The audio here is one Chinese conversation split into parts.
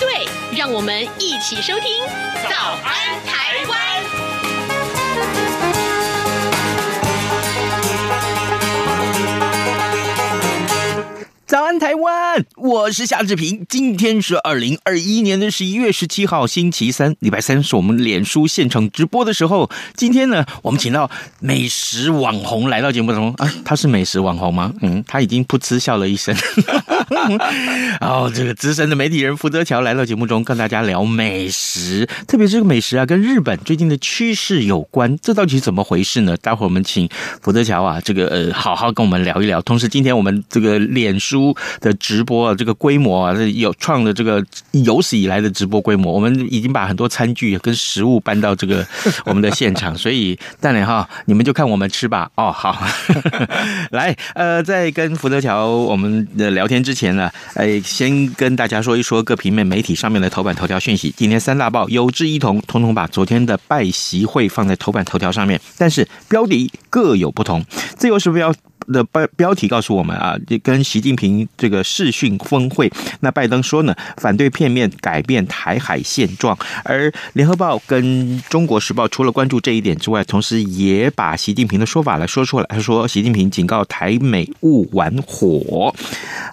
对，让我们一起收听《早安台湾》。早安，台湾！我是夏志平。今天是二零二一年的十一月十七号，星期三，礼拜三是我们脸书现场直播的时候。今天呢，我们请到美食网红来到节目中啊，他是美食网红吗？嗯，他已经噗嗤笑了一声。然 后，这个资深的媒体人福泽桥来到节目中，跟大家聊美食，特别是这个美食啊，跟日本最近的趋势有关。这到底是怎么回事呢？待会儿我们请福泽桥啊，这个呃，好好跟我们聊一聊。同时，今天我们这个脸书。的直播啊，这个规模啊，有创了这个有史以来的直播规模。我们已经把很多餐具跟食物搬到这个 我们的现场，所以当然哈，你们就看我们吃吧。哦，好，来，呃，在跟福泽桥我们的聊天之前前呢，哎，先跟大家说一说各平面媒体上面的头版头条讯息。今天三大报有志一同，统统把昨天的拜席会放在头版头条上面，但是标题各有不同。自由时报的标标题告诉我们啊，跟习近平这个视讯峰会，那拜登说呢，反对片面改变台海现状，而联合报跟中国时报除了关注这一点之外，同时也把习近平的说法来说出来。他说，习近平警告台美勿玩火。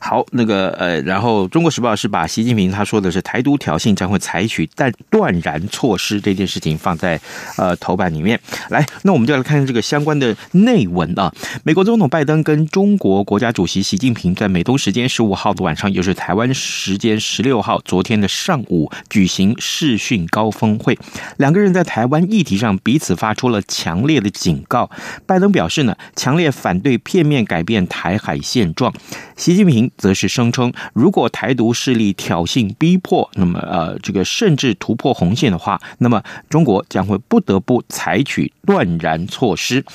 好，那个呃，然后中国时报是把习近平他说的是台独挑衅将会采取但断然措施这件事情放在呃头版里面来。那我们就来看这个相关的内文啊，美国总统拜。拜登跟中国国家主席习近平在美东时间十五号的晚上，也就是台湾时间十六号昨天的上午举行视讯高峰会。两个人在台湾议题上彼此发出了强烈的警告。拜登表示呢，强烈反对片面改变台海现状。习近平则是声称，如果台独势力挑衅逼迫，那么呃，这个甚至突破红线的话，那么中国将会不得不采取断然措施。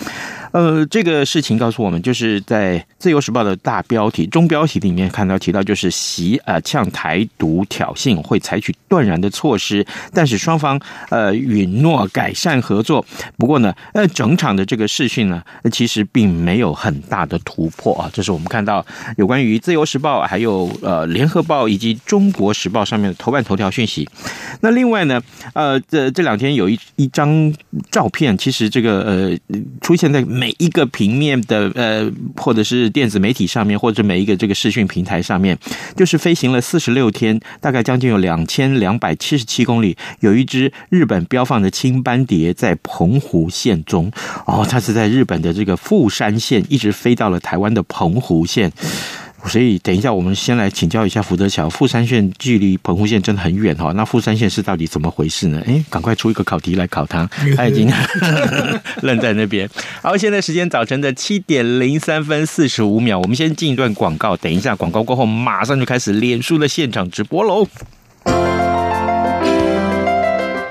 呃，这个事情告诉我们，就是在《自由时报》的大标题、中标题里面看到提到，就是习呃呛台独挑衅会采取断然的措施，但是双方呃允诺改善合作。不过呢，呃，整场的这个视讯呢，其实并没有很大的突破啊。这是我们看到有关于《自由时报》还有呃《联合报》以及《中国时报》上面的头版头条讯息。那另外呢，呃，这这两天有一一张照片，其实这个呃出现在。每一个平面的呃，或者是电子媒体上面，或者每一个这个视讯平台上面，就是飞行了四十六天，大概将近有两千两百七十七公里，有一只日本标放的青斑蝶在澎湖县中。哦，它是在日本的这个富山县，一直飞到了台湾的澎湖县。所以，等一下，我们先来请教一下福德桥。富山县距离澎湖县真的很远哈，那富山县是到底怎么回事呢？哎，赶快出一个考题来考他，他已经愣在那边。好，现在时间早晨的七点零三分四十五秒，我们先进一段广告，等一下广告过后，马上就开始脸书的现场直播喽。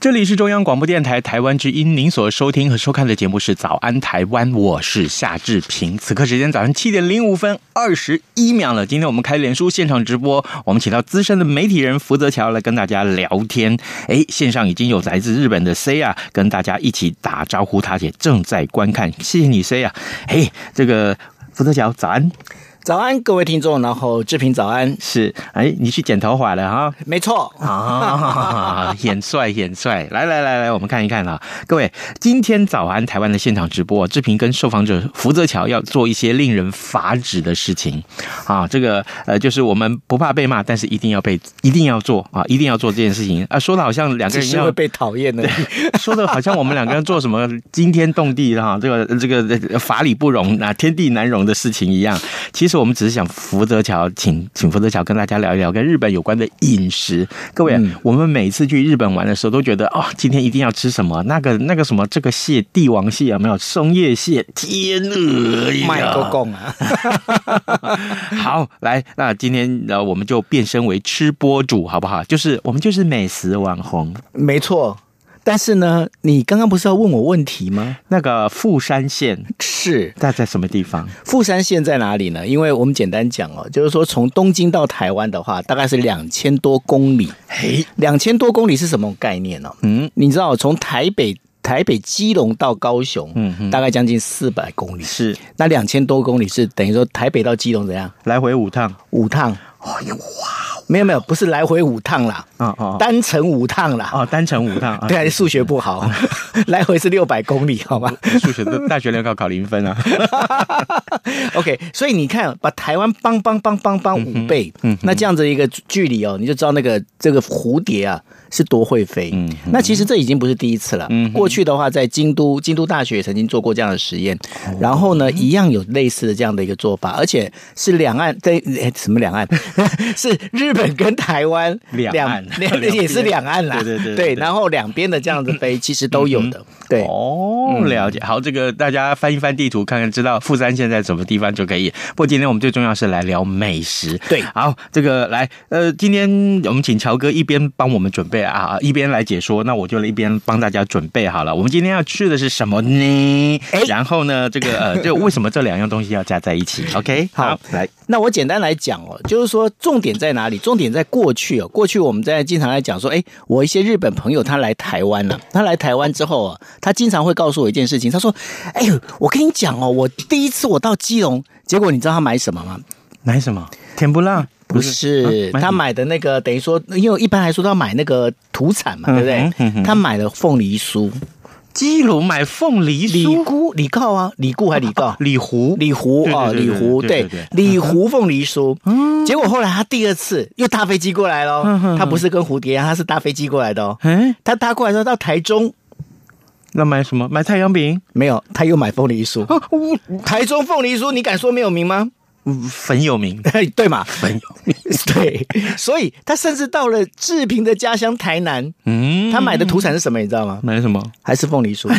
这里是中央广播电台台湾之音，您所收听和收看的节目是《早安台湾》，我是夏志平。此刻时间早上七点零五分二十一秒了。今天我们开脸书现场直播，我们请到资深的媒体人福泽桥来跟大家聊天。哎，线上已经有来自日本的 C 啊，跟大家一起打招呼，他也正在观看。谢谢你 C 啊，哎，这个福泽桥早安。早安，各位听众，然后志平早安。是，哎，你去剪头发了哈？没错啊，演帅，演帅。来来来来，我们看一看啊，各位，今天早安台湾的现场直播，志平跟受访者福泽桥要做一些令人发指的事情啊。这个呃，就是我们不怕被骂，但是一定要被，一定要做啊，一定要做这件事情啊。说的好像两个人要会被讨厌的，说的好像我们两个人做什么惊天动地的哈，这个这个法理不容啊，天地难容的事情一样。其实。我们只是想福泽桥，请请福泽桥跟大家聊一聊跟日本有关的饮食。各位，嗯、我们每次去日本玩的时候，都觉得哦，今天一定要吃什么？那个那个什么，这个蟹，帝王蟹有没有？松叶蟹，天鹅呀！卖个贡啊！好，来，那今天呢，我们就变身为吃播主，好不好？就是我们就是美食网红，没错。但是呢，你刚刚不是要问我问题吗？那个富山县是在在什么地方？富山县在哪里呢？因为我们简单讲哦，就是说从东京到台湾的话，大概是两千多公里。嘿，两千多公里是什么概念呢？嗯，你知道从台北台北基隆到高雄，嗯哼，大概将近四百公里。是，那两千多公里是等于说台北到基隆怎样？来回五趟，五趟。哎呦哇！没有没有，不是来回五趟啦，哦哦，单程五趟啦，哦，单程五趟，对啊，数学不好，来回是六百公里，好吧？数学的大学联考考零分啊。OK，所以你看，把台湾帮帮帮帮帮五倍，嗯，那这样子一个距离哦，你就知道那个这个蝴蝶啊是多会飞。嗯，那其实这已经不是第一次了。嗯，过去的话，在京都京都大学也曾经做过这样的实验，然后呢，一样有类似的这样的一个做法，而且是两岸在什么两岸？是日本跟台湾两岸，两 也是两岸啦，对对对，然后两边的这样子飞，其实都有的。对哦，了解。好，这个大家翻一翻地图，看看知道富山现在什么地方就可以。不过今天我们最重要是来聊美食。对，好，这个来，呃，今天我们请乔哥一边帮我们准备啊，一边来解说。那我就一边帮大家准备好了。我们今天要去的是什么呢？哎，然后呢，这个呃，就为什么这两样东西要加在一起？OK，好，好，来，那我简单来讲哦，就是说重点在哪里？重点在过去哦。过去我们在经常来讲说，哎，我一些日本朋友他来台湾了，他来台湾之后啊。他经常会告诉我一件事情，他说：“哎呦，我跟你讲哦，我第一次我到基隆，结果你知道他买什么吗？买什么？甜不辣？不是，他买的那个等于说，因为一般来说都要买那个土产嘛，对不对？他买了凤梨酥，基隆买凤梨酥，李姑李告啊，李姑还李告？李胡李胡啊，李胡，对，李胡凤梨酥。嗯，结果后来他第二次又搭飞机过来了，他不是跟蝴蝶啊，他是搭飞机过来的哦。嗯，他搭过来之后到台中。”那买什么？买太阳饼？没有，他又买凤梨酥。台中凤梨酥，你敢说没有名吗？很有名，对嘛？很有名，对。所以他甚至到了志平的家乡台南，嗯，他买的土产是什么？你知道吗？买什么？还是凤梨酥？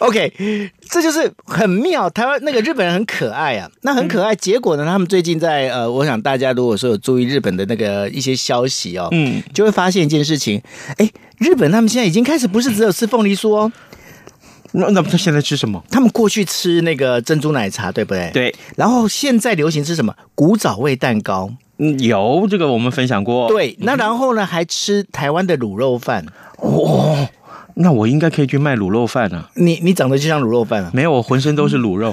OK，这就是很妙。台湾那个日本人很可爱啊，那很可爱。结果呢，他们最近在呃，我想大家如果说有注意日本的那个一些消息哦，嗯，就会发现一件事情，哎。日本他们现在已经开始不是只有吃凤梨酥哦，那那他现在吃什么？他们过去吃那个珍珠奶茶，对不对？对。然后现在流行吃什么？古早味蛋糕。嗯，有这个我们分享过。对，那然后呢，还吃台湾的卤肉饭。哦，那我应该可以去卖卤肉饭啊。你你长得就像卤肉饭啊？没有，我浑身都是卤肉。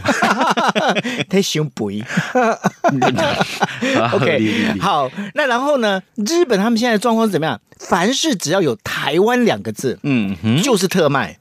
太凶肥。OK，好，那然后呢？日本他们现在的状况是怎么样？凡是只要有台湾两个字，嗯哼，就是特卖。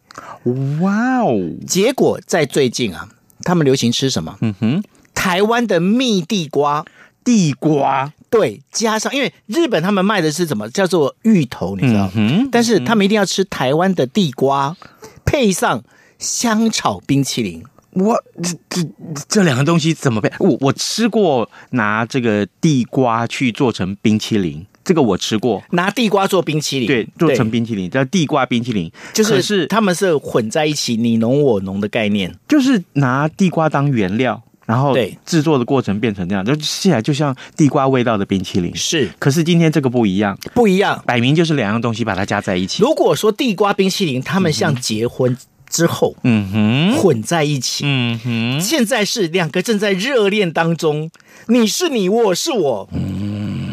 哇哦！结果在最近啊，他们流行吃什么？嗯哼，台湾的蜜地瓜，地瓜对，加上因为日本他们卖的是什么？叫做芋头，你知道？嗯，但是他们一定要吃台湾的地瓜，配上香草冰淇淋。我这这这两个东西怎么配？我我吃过拿这个地瓜去做成冰淇淋。这个我吃过，拿地瓜做冰淇淋，对，做成冰淇淋叫地瓜冰淇淋，就是是他们是混在一起，你侬我侬的概念，就是拿地瓜当原料，然后对。制作的过程变成这样，就吃起来就像地瓜味道的冰淇淋。是。可是今天这个不一样，不一样。摆明就是两样东西把它加在一起。如果说地瓜冰淇淋，他们像结婚之后，嗯哼，混在一起，嗯哼，现在是两个正在热恋当中，你是你，我是我，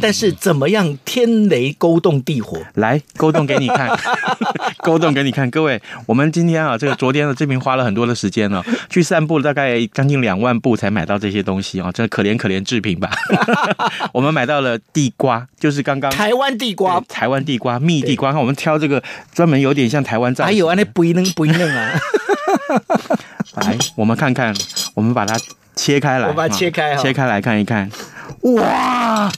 但是怎么样天雷勾动地火？来勾动给你看，勾动给你看。各位，我们今天啊，这个昨天的这边花了很多的时间哦，去散步，大概将近两万步才买到这些东西啊，这可怜可怜制品吧。我们买到了地瓜，就是刚刚台湾地瓜，台湾地瓜、蜜地瓜。看我们挑这个专门有点像台湾造型，还有啊，那不一嫩不一嫩啊。来，我们看看，我们把它切开来，我把它切开，切开来看一看，哇！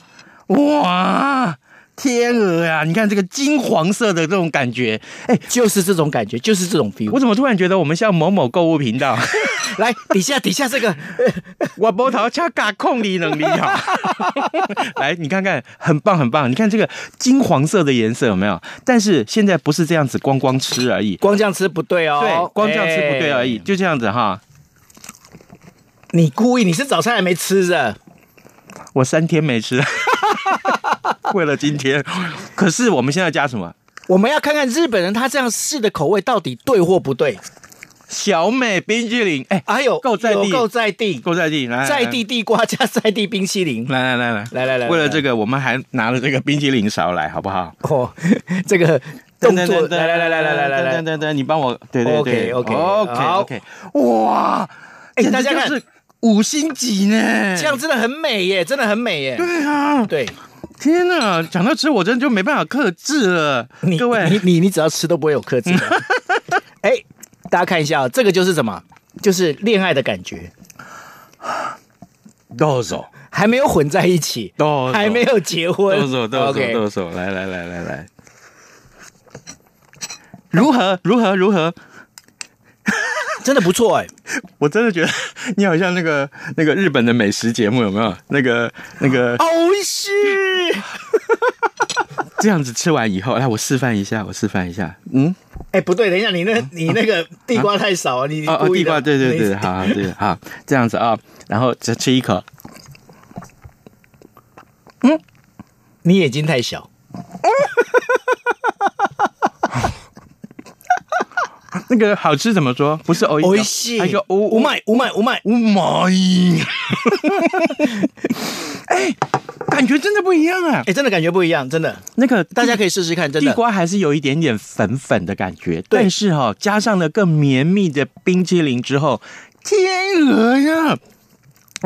哇，天鹅呀！你看这个金黄色的这种感觉，哎，就是这种感觉，就是这种 feel。我怎么突然觉得我们像某某购物频道？来，底下底下这个，我波头恰嘎控力能力哈。来，你看看，很棒很棒。你看这个金黄色的颜色有没有？但是现在不是这样子，光光吃而已。光这样吃不对哦。对，光这样吃不对而已，哎、就这样子哈。你故意？你是早餐还没吃着？我三天没吃。为了今天，可是我们现在加什么？我们要看看日本人他这样试的口味到底对或不对。小美冰淇淋，哎，还有够在地，够在地，够在地，来，在地地瓜加在地冰淇淋，来来来来来来来，为了这个，我们还拿了这个冰淇淋勺来，好不好？哦，这个动作，来来来来来来来来，等等等，你帮我，对对对，OK OK OK，哇，哎，大家看，五星级呢，这样真的很美耶，真的很美耶，对啊，对。天哪，讲到吃，我真的就没办法克制了。你各位，你你你只要吃都不会有克制的。哎，大家看一下哦，这个就是什么？就是恋爱的感觉。动手还没有混在一起，还没有结婚。动手动手动手，来来来来来，如何如何如何？真的不错哎，我真的觉得你好像那个那个日本的美食节目有没有？那个那个哦是，这样子吃完以后，来我示范一下，我示范一下。嗯，哎不对，等一下，你那你那个地瓜太少啊，你哦哦地瓜对对对，好对好这样子啊，然后只吃一口。嗯，你眼睛太小。那个好吃怎么说？不是欧一西，还有五麦五麦五麦五麦。哎，感觉真的不一样啊！哎，真的感觉不一样，真的。那个大家可以试试看，真的。地瓜还是有一点点粉粉的感觉，但是哈，加上了更绵密的冰淇淋之后，天鹅呀！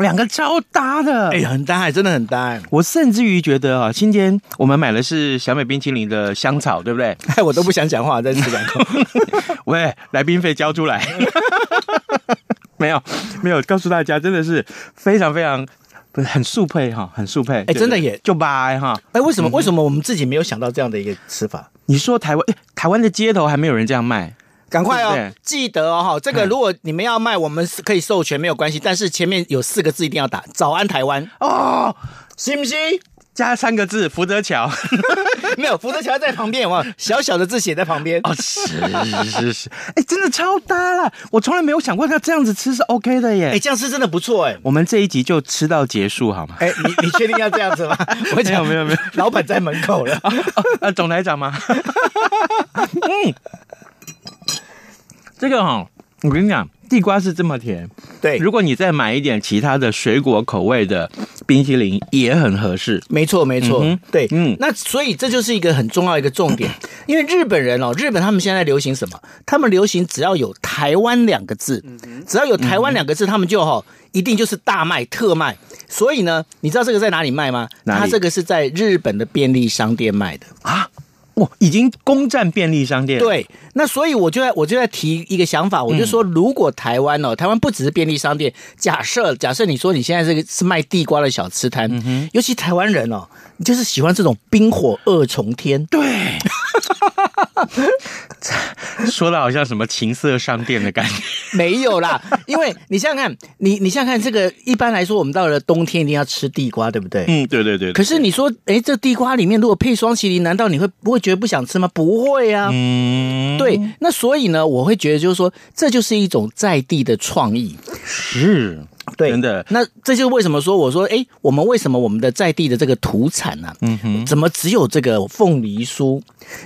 两个超搭的，哎，很搭，真的很搭。我甚至于觉得啊，今天我们买的是小美冰淇淋的香草，对不对？哎，我都不想讲话，在吃两口。喂，来宾费交出来。没有，没有，告诉大家，真的是非常非常不是很速配哈，很速配。哎，真的也就掰哈。哎，为什么？为什么我们自己没有想到这样的一个吃法？你说台湾，台湾的街头还没有人这样卖。赶快哦！记得哦，哈，这个如果你们要卖，我们是可以授权，没有关系。但是前面有四个字一定要打“早安台湾”哦，行不行？加三个字“福德桥”，没有，福德桥在旁边，有没有？小小的字写在旁边。哦，是是是，哎，真的超搭了！我从来没有想过要这样子吃是 OK 的耶。哎，这样吃真的不错哎。我们这一集就吃到结束好吗？哎，你你确定要这样子吗？我讲没有没有，老板在门口了。啊，总台长吗？嗯。这个哈、哦，我跟你讲，地瓜是这么甜，对。如果你再买一点其他的水果口味的冰淇淋，也很合适。没错，没错，嗯、对，嗯。那所以这就是一个很重要一个重点，因为日本人哦，日本他们现在流行什么？他们流行只要有台湾两个字，只要有台湾两个字，他们就哈、哦、一定就是大卖特卖。所以呢，你知道这个在哪里卖吗？它这个是在日本的便利商店卖的啊。哇，已经攻占便利商店。对，那所以我就在我就在提一个想法，我就说，如果台湾哦，台湾不只是便利商店，假设假设你说你现在这个是卖地瓜的小吃摊，嗯、尤其台湾人哦，你就是喜欢这种冰火二重天。对。说的好像什么情色商店的感觉，没有啦，因为你想想看，你你想想看，这个一般来说，我们到了冬天一定要吃地瓜，对不对？嗯，对对对，对。可是你说，哎，这地瓜里面如果配双麒麟，难道你会不会觉得不想吃吗？不会啊。嗯，对。那所以呢，我会觉得就是说，这就是一种在地的创意。是。对，真的。那这就是为什么说我说，哎，我们为什么我们的在地的这个土产呢、啊？嗯哼，怎么只有这个凤梨酥？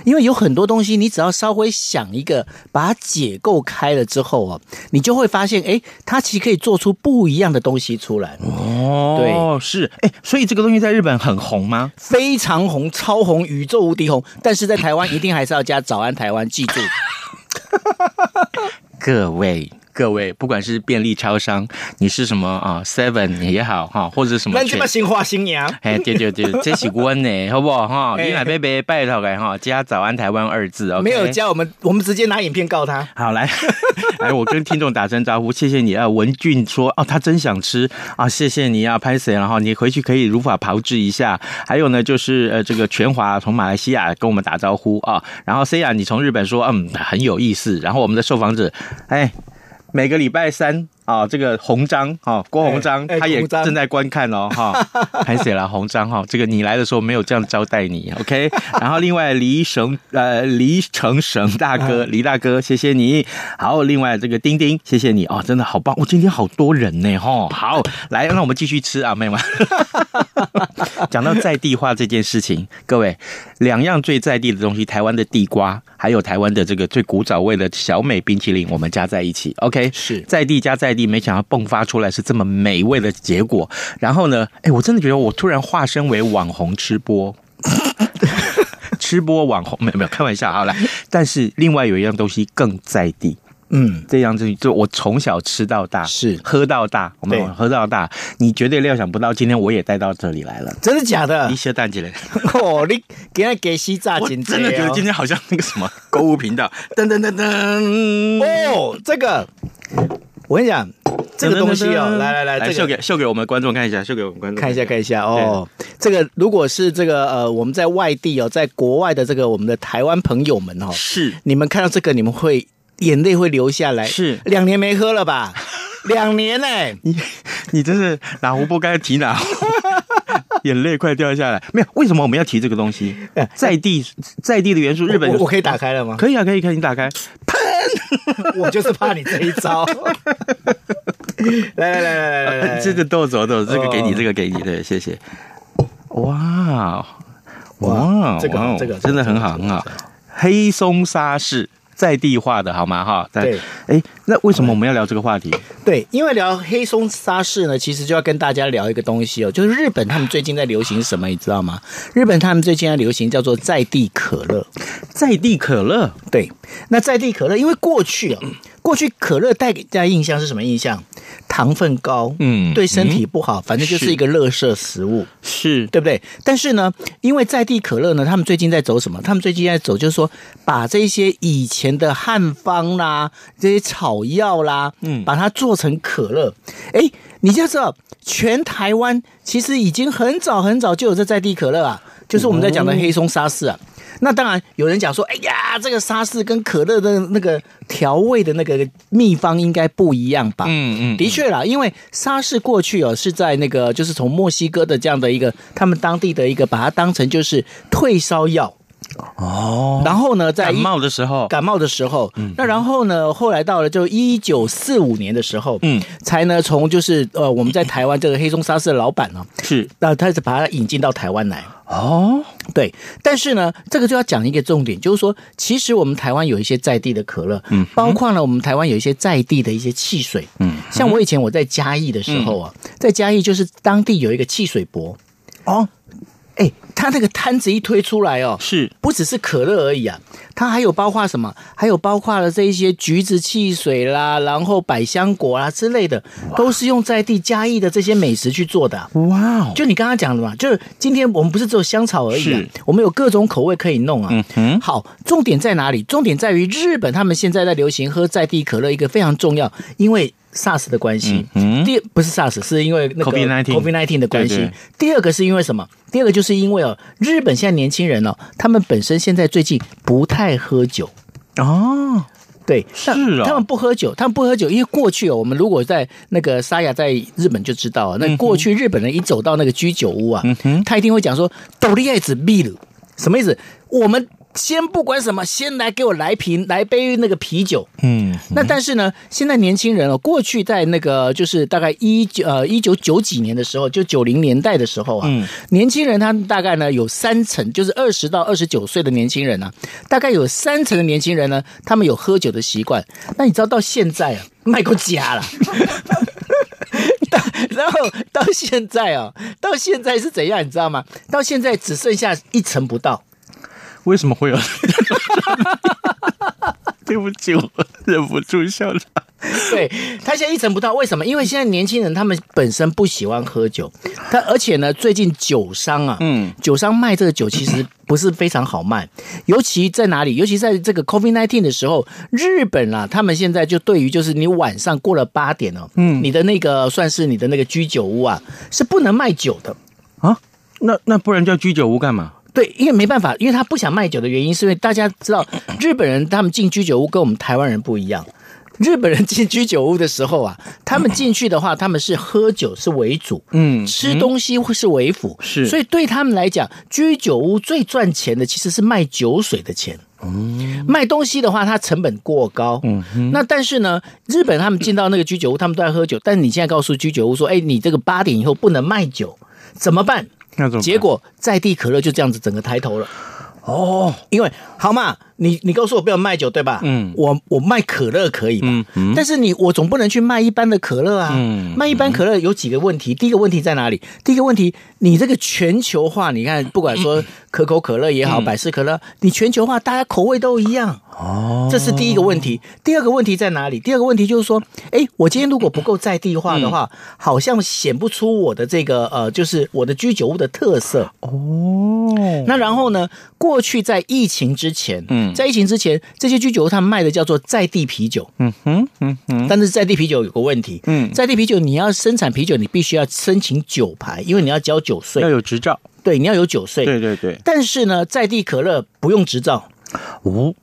因为有很多东西，你只要稍微想一个，把它解构开了之后啊，你就会发现，哎，它其实可以做出不一样的东西出来。哦，对，是，哎，所以这个东西在日本很红吗？非常红，超红，宇宙无敌红。但是在台湾一定还是要加“早安台湾”，记住，各位。各位，不管是便利超商，你是什么啊，Seven 也好哈，或者什么，那什么新花新娘，哎，对对对，这是温呢，好不好哈？你来贝贝拜托来哈，加早安台湾二字哦，没有加我们，我们直接拿影片告他。好来，来，我跟听众打声招呼，谢谢你啊，文俊说哦，他真想吃啊，谢谢你啊，拍谁？然后你回去可以如法炮制一下。还有呢，就是呃，这个全华从马来西亚跟我们打招呼啊，然后 C 亚你从日本说嗯很有意思，然后我们的受访者哎。每个礼拜三。啊，这个红章哈，郭红章他也正在观看哦，哈，还写了红章哈，这个你来的时候没有这样招待你，OK？然后另外黎成呃黎成成大哥黎大哥，谢谢你。好，另外这个丁丁，谢谢你哦，真的好棒，我今天好多人呢哈。好，来，那我们继续吃啊，妹妹。讲到在地化这件事情，各位，两样最在地的东西，台湾的地瓜，还有台湾的这个最古早味的小美冰淇淋，我们加在一起，OK？是在地加在。没想到迸发出来是这么美味的结果，然后呢，哎，我真的觉得我突然化身为网红吃播，吃播网红没有没有开玩笑，好来，但是另外有一样东西更在地，嗯，这样子就我从小吃到大，是。喝到大，我们喝到大，你绝对料想不到，今天我也带到这里来了，真的假的？一些蛋起来，哦，你给他给西炸金，真的觉得今天好像那个什么购物频道，噔噔噔噔，哦，这个。我跟你讲，这个东西哦，来来来，来秀给秀给我们观众看一下，秀给我们观众看一下看一下哦。这个如果是这个呃，我们在外地哦，在国外的这个我们的台湾朋友们哦，是你们看到这个，你们会眼泪会流下来。是两年没喝了吧？两年呢？你你真是哪壶不该提哪壶，眼泪快掉下来。没有，为什么我们要提这个东西？在地在地的元素，日本我可以打开了吗？可以啊，可以，可以，你打开。喷 我就是怕你这一招。来来来来来来，这个豆子豆子，这个给你，这个给你，对，谢谢。哇哇，这个这个真的很好很好。黑松沙士在地化的好吗？哈，对。哎，那为什么我们要聊这个话题？对，因为聊黑松沙士呢，其实就要跟大家聊一个东西哦，就是日本他们最近在流行什么，你知道吗？日本他们最近在流行叫做在地可乐，在地可乐。对，那在地可乐，因为过去啊，过去可乐带给大家印象是什么印象？糖分高，嗯，对身体不好，反正就是一个垃圾食物，是对不对？但是呢，因为在地可乐呢，他们最近在走什么？他们最近在走，就是说把这些以前的汉方啦、这些草药啦，嗯，把它做成可乐。哎，你就知道，全台湾其实已经很早很早就有这在地可乐啊，就是我们在讲的黑松沙士啊。那当然，有人讲说，哎呀，这个沙士跟可乐的那个调味的那个秘方应该不一样吧？嗯嗯，的确啦，因为沙士过去哦是在那个就是从墨西哥的这样的一个他们当地的一个把它当成就是退烧药。哦，然后呢，在感冒的时候，感冒的时候，嗯，那然后呢，后来到了就一九四五年的时候，嗯，才呢从就是呃我们在台湾这个黑松沙士的老板呢，是，那他是把它引进到台湾来。哦，对，但是呢，这个就要讲一个重点，就是说，其实我们台湾有一些在地的可乐，嗯，包括了我们台湾有一些在地的一些汽水，嗯，像我以前我在嘉义的时候啊，在嘉义就是当地有一个汽水博，哦。哎，他那个摊子一推出来哦，是不只是可乐而已啊？它还有包括什么？还有包括了这一些橘子汽水啦，然后百香果啦之类的，都是用在地嘉义的这些美食去做的。哇哦！就你刚刚讲的嘛，就是今天我们不是只有香草而已啊，我们有各种口味可以弄啊。嗯哼。好，重点在哪里？重点在于日本他们现在在流行喝在地可乐，一个非常重要，因为。SARS 的关系，嗯，第不是 SARS，是因为那个 COVID-19 的关系。对对。第二个是因为什么？第二个就是因为哦，日本现在年轻人哦，他们本身现在最近不太喝酒哦。对，是啊，他们不喝酒，他们不喝酒，因为过去哦，我们如果在那个沙雅在日本就知道啊，那过去日本人一走到那个居酒屋啊，他一定会讲说“斗笠爱子秘鲁”，什么意思？我们先不管什么，先来给我来瓶来杯那个啤酒。嗯，那但是呢，现在年轻人哦，过去在那个就是大概一九呃一九九几年的时候，就九零年代的时候啊，嗯年轻人他大概呢有三成，就是二十到二十九岁的年轻人呢、啊，大概有三成的年轻人呢，他们有喝酒的习惯。那你知道到现在啊，卖过家了。到然后到现在啊，到现在是怎样？你知道吗？到现在只剩下一层不到。为什么会有？对不起，我忍不住笑了。对，他现在一成不到，为什么？因为现在年轻人他们本身不喜欢喝酒，他而且呢，最近酒商啊，嗯，酒商卖这个酒其实不是非常好卖，尤其在哪里？尤其在这个 COVID nineteen 的时候，日本啊，他们现在就对于就是你晚上过了八点哦，嗯，你的那个算是你的那个居酒屋啊，是不能卖酒的啊。那那不然叫居酒屋干嘛？对，因为没办法，因为他不想卖酒的原因，是因为大家知道日本人他们进居酒屋跟我们台湾人不一样。日本人进居酒屋的时候啊，他们进去的话，他们是喝酒是为主，嗯，吃东西会是为辅，是，所以对他们来讲，居酒屋最赚钱的其实是卖酒水的钱。嗯，卖东西的话，它成本过高。嗯，那但是呢，日本他们进到那个居酒屋，他们都在喝酒，但你现在告诉居酒屋说，哎，你这个八点以后不能卖酒，怎么办？结果在地可乐就这样子整个抬头了。哦，因为好嘛。你你告诉我不要卖酒对吧？嗯，我我卖可乐可以吧？嗯嗯，但是你我总不能去卖一般的可乐啊。嗯，卖一般可乐有几个问题。第一个问题在哪里？第一个问题，你这个全球化，你看，不管说可口可乐也好，百事可乐，你全球化，大家口味都一样。哦，这是第一个问题。第二个问题在哪里？第二个问题就是说，哎，我今天如果不够在地化的话，好像显不出我的这个呃，就是我的居酒屋的特色。哦，那然后呢？过去在疫情之前，嗯。在疫情之前，这些居酒屋他们卖的叫做在地啤酒。嗯哼，嗯哼。但是在地啤酒有个问题，嗯，在地啤酒你要生产啤酒，你必须要申请酒牌，因为你要交酒税，要有执照。对，你要有酒税。对对对。但是呢，在地可乐不用执照。哦。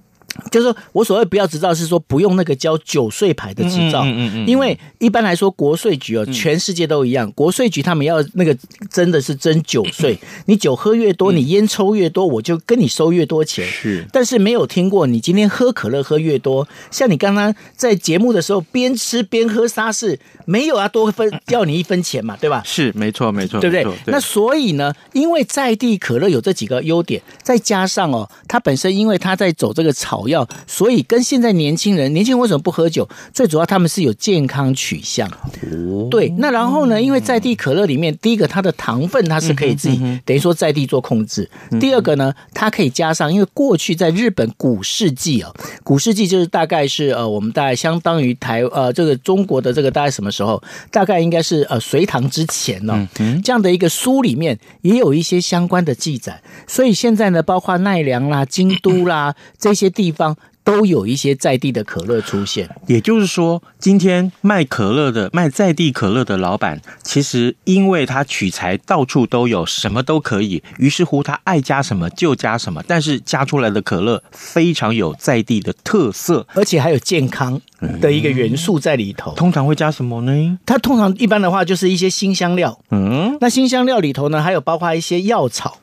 就是说我所谓不要执照，是说不用那个交酒税牌的执照，嗯嗯嗯，因为一般来说国税局哦，全世界都一样，国税局他们要那个真的是征酒税，你酒喝越多，你烟抽越多，我就跟你收越多钱。是，但是没有听过你今天喝可乐喝越多，像你刚刚在节目的时候边吃边喝沙士，没有啊，多分要你一分钱嘛，对吧？是，没错，没错，对不对？那所以呢，因为在地可乐有这几个优点，再加上哦，它本身因为它在走这个草药。所以跟现在年轻人，年轻人为什么不喝酒？最主要他们是有健康取向。哦，对。那然后呢？因为在地可乐里面，第一个它的糖分它是可以自己等于说在地做控制。第二个呢，它可以加上，因为过去在日本古世纪啊，古世纪就是大概是呃，我们大概相当于台呃这个中国的这个大概什么时候？大概应该是呃隋唐之前呢，这样的一个书里面也有一些相关的记载。所以现在呢，包括奈良啦、京都啦这些地方。都有一些在地的可乐出现，也就是说，今天卖可乐的、卖在地可乐的老板，其实因为他取材到处都有，什么都可以，于是乎他爱加什么就加什么，但是加出来的可乐非常有在地的特色，而且还有健康的一个元素在里头。嗯，通常会加什么呢？它通常一般的话就是一些新香料，嗯，那新香料里头呢，还有包括一些药草。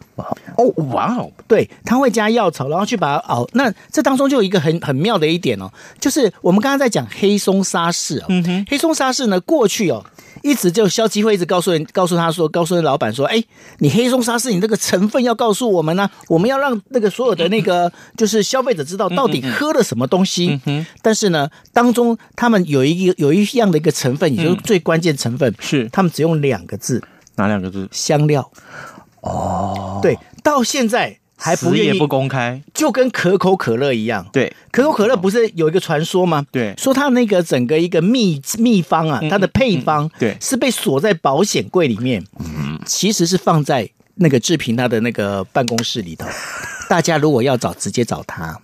哦，哇哦，对，它会加药草，然后去把它熬。那这当中就有一个很很妙的一点哦，就是我们刚刚在讲黑松沙士哦，嗯哼，黑松沙士呢，过去哦，一直就消基会一直告诉人，告诉他说，告诉老板说，哎，你黑松沙士，你这个成分要告诉我们呢、啊，我们要让那个所有的那个就是消费者知道到底喝了什么东西。但是呢，当中他们有一个有一样的一个成分，也就是最关键成分，是他们只用两个字，哪两个字？香料。哦，对，到现在还不愿意也不公开，就跟可口可乐一样。对，可口可乐不是有一个传说吗？对，说它那个整个一个秘秘方啊，它的配方对是被锁在保险柜里面，嗯，其实是放在那个志平他的那个办公室里头。大家如果要找，直接找他。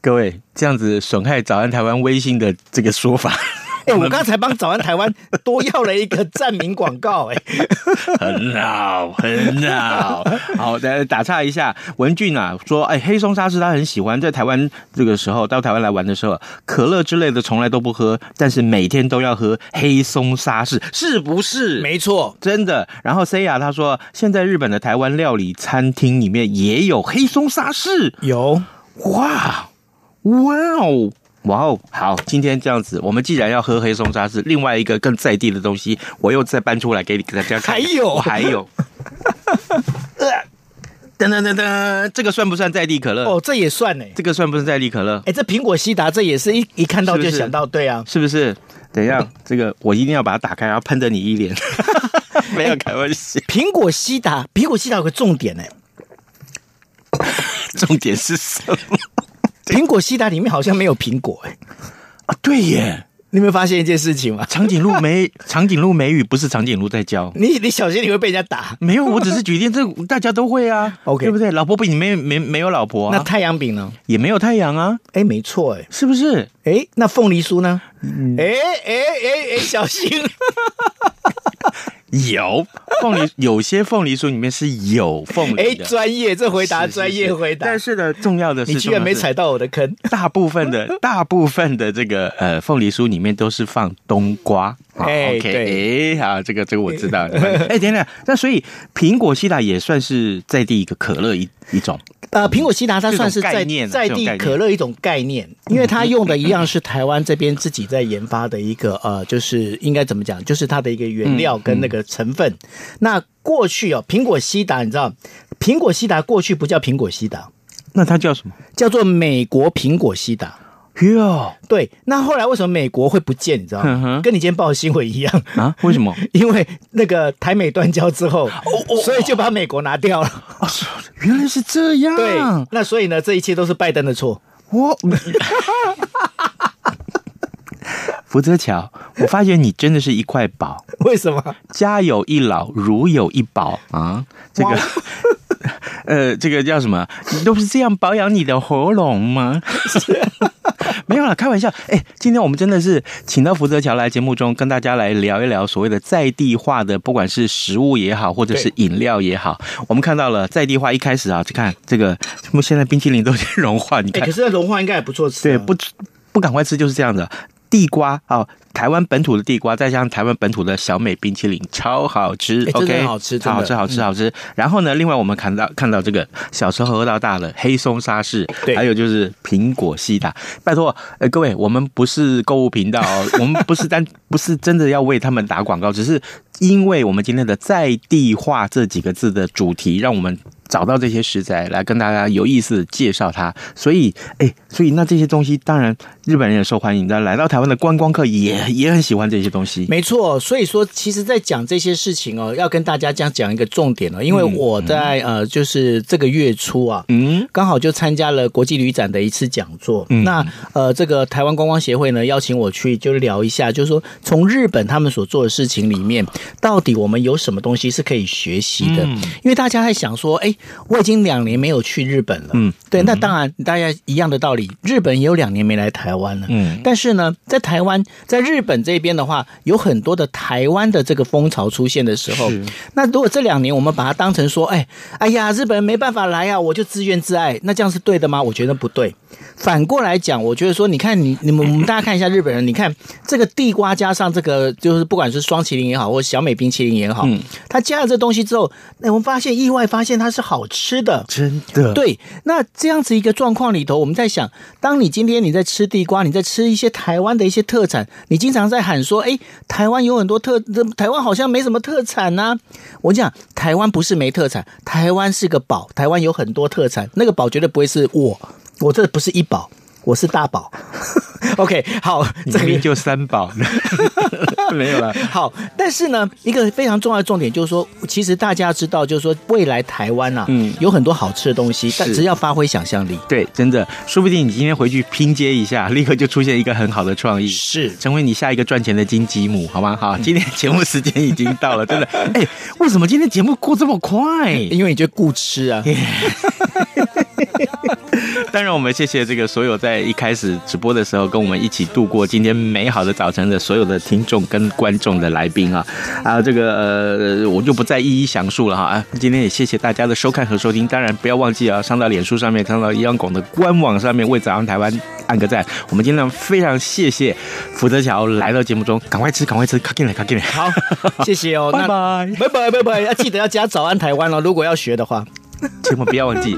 各位这样子损害早安台湾微信的这个说法。哎、欸，我刚才帮早安台湾多要了一个站名广告、欸，哎，很好，很好。好，再打岔一下，文俊啊说，哎，黑松沙士他很喜欢，在台湾这个时候到台湾来玩的时候，可乐之类的从来都不喝，但是每天都要喝黑松沙士，是不是？没错，真的。然后 C 亚他说，现在日本的台湾料理餐厅里面也有黑松沙士，有，哇，哇哦。哇哦，好，今天这样子，我们既然要喝黑松沙士，另外一个更在地的东西，我又再搬出来给你给大家看。还有，还有，噔噔噔噔，这个算不算在地可乐？哦，这也算呢。这个算不算在地可乐？哎，这苹果西达，这也是一一看到就想到，是是对啊，是不是？等一下，这个我一定要把它打开，然后喷着你一脸。没有开玩笑。苹果西达，苹果西达有个重点呢，重点是什么？苹果西达里面好像没有苹果哎，啊对耶，你有没有发现一件事情吗？长颈鹿美 长颈鹿美语不是长颈鹿在教，你你小心你会被人家打。没有，我只是举例，这大家都会啊，OK 对不对？老婆饼没没没有老婆啊？那太阳饼呢？也没有太阳啊？哎，没错哎，是不是？哎，那凤梨酥呢？哎哎哎哎，小心。有凤梨，有些凤梨酥里面是有凤梨的。哎，专业，这回答专业回答。但是呢，重要的是，你居然没踩到我的坑。大部分的，大部分的这个呃凤梨酥里面都是放冬瓜。哎，OK，哎，好，这个这个我知道。哎，等等，那所以苹果西达也算是在地一个可乐一一种。呃，苹果西达它算是在在地可乐一种概念，因为它用的一样是台湾这边自己在研发的一个呃，就是应该怎么讲，就是它的一个原料跟那个成分。那过去哦，苹果西达你知道，苹果西达过去不叫苹果西达，那它叫什么？叫做美国苹果西达。哟，对，那后来为什么美国会不见？你知道吗？跟你今天报的新闻一样啊？为什么？因为那个台美断交之后，所以就把美国拿掉了。哦，原来是这样。对，那所以呢，这一切都是拜登的错。我，福泽桥，我发觉你真的是一块宝。为什么？家有一老，如有一宝啊！这个。呃，这个叫什么？你都是这样保养你的喉咙吗？没有啦，开玩笑。哎，今天我们真的是请到福泽桥来节目中，跟大家来聊一聊所谓的在地化的，不管是食物也好，或者是饮料也好，我们看到了在地化。一开始啊，就看这个，他们现在冰淇淋都已经融化，你看，可是那融化应该也不错吃。对，不不赶快吃就是这样的。地瓜啊，台湾本土的地瓜，再加上台湾本土的小美冰淇淋，超好吃。欸、OK，好吃，超好吃，好吃，好吃。然后呢，另外我们看到看到这个小时候喝到大的黑松沙士，对，还有就是苹果西打。拜托，呃，各位，我们不是购物频道哦，我们不是单不是真的要为他们打广告，只是因为我们今天的在地化这几个字的主题，让我们。找到这些食材来跟大家有意思的介绍它，所以哎，所以那这些东西当然日本人也受欢迎，那来到台湾的观光客也也很喜欢这些东西。没错，所以说其实，在讲这些事情哦，要跟大家这样讲一个重点哦，因为我在、嗯、呃，就是这个月初啊，嗯，刚好就参加了国际旅展的一次讲座。嗯、那呃，这个台湾观光协会呢邀请我去，就聊一下，就是说从日本他们所做的事情里面，到底我们有什么东西是可以学习的？嗯、因为大家在想说，哎。我已经两年没有去日本了，嗯，对，那当然大家一样的道理，日本也有两年没来台湾了，嗯，但是呢，在台湾，在日本这边的话，有很多的台湾的这个风潮出现的时候，是。那如果这两年我们把它当成说，哎，哎呀，日本人没办法来啊，我就自怨自艾，那这样是对的吗？我觉得不对。反过来讲，我觉得说，你看你你们我们大家看一下日本人，你看这个地瓜加上这个，就是不管是双麒麟也好，或小美冰淇淋也好，嗯，他加了这东西之后，那我们发现意外发现它是好吃的，真的。对，那这样子一个状况里头，我们在想，当你今天你在吃地瓜，你在吃一些台湾的一些特产，你经常在喊说，哎，台湾有很多特，台湾好像没什么特产呐、啊。我讲，台湾不是没特产，台湾是个宝，台湾有很多特产，那个宝绝对不会是我。我这不是一宝，我是大宝。OK，好，这边就三宝，没有了。好，但是呢，一个非常重要的重点就是说，其实大家知道，就是说未来台湾啊，嗯，有很多好吃的东西，但只要发挥想象力，对，真的，说不定你今天回去拼接一下，立刻就出现一个很好的创意，是成为你下一个赚钱的金鸡母，好吗？好，今天节目时间已经到了，真的，哎、欸，为什么今天节目过这么快？因为你就顾吃啊。当然，我们谢谢这个所有在一开始直播的时候跟我们一起度过今天美好的早晨的所有的听众跟观众的来宾啊啊，这个呃，我就不再一一详述了哈啊。今天也谢谢大家的收看和收听，当然不要忘记啊，上到脸书上面，上到央广的官网上面为早安台湾按个赞。我们今天非常谢谢福德桥来到节目中，赶快吃，赶快吃，卡进来，卡进来。好，谢谢哦，拜拜，拜拜，拜拜，要记得要加早安台湾哦，如果要学的话。千万不要忘记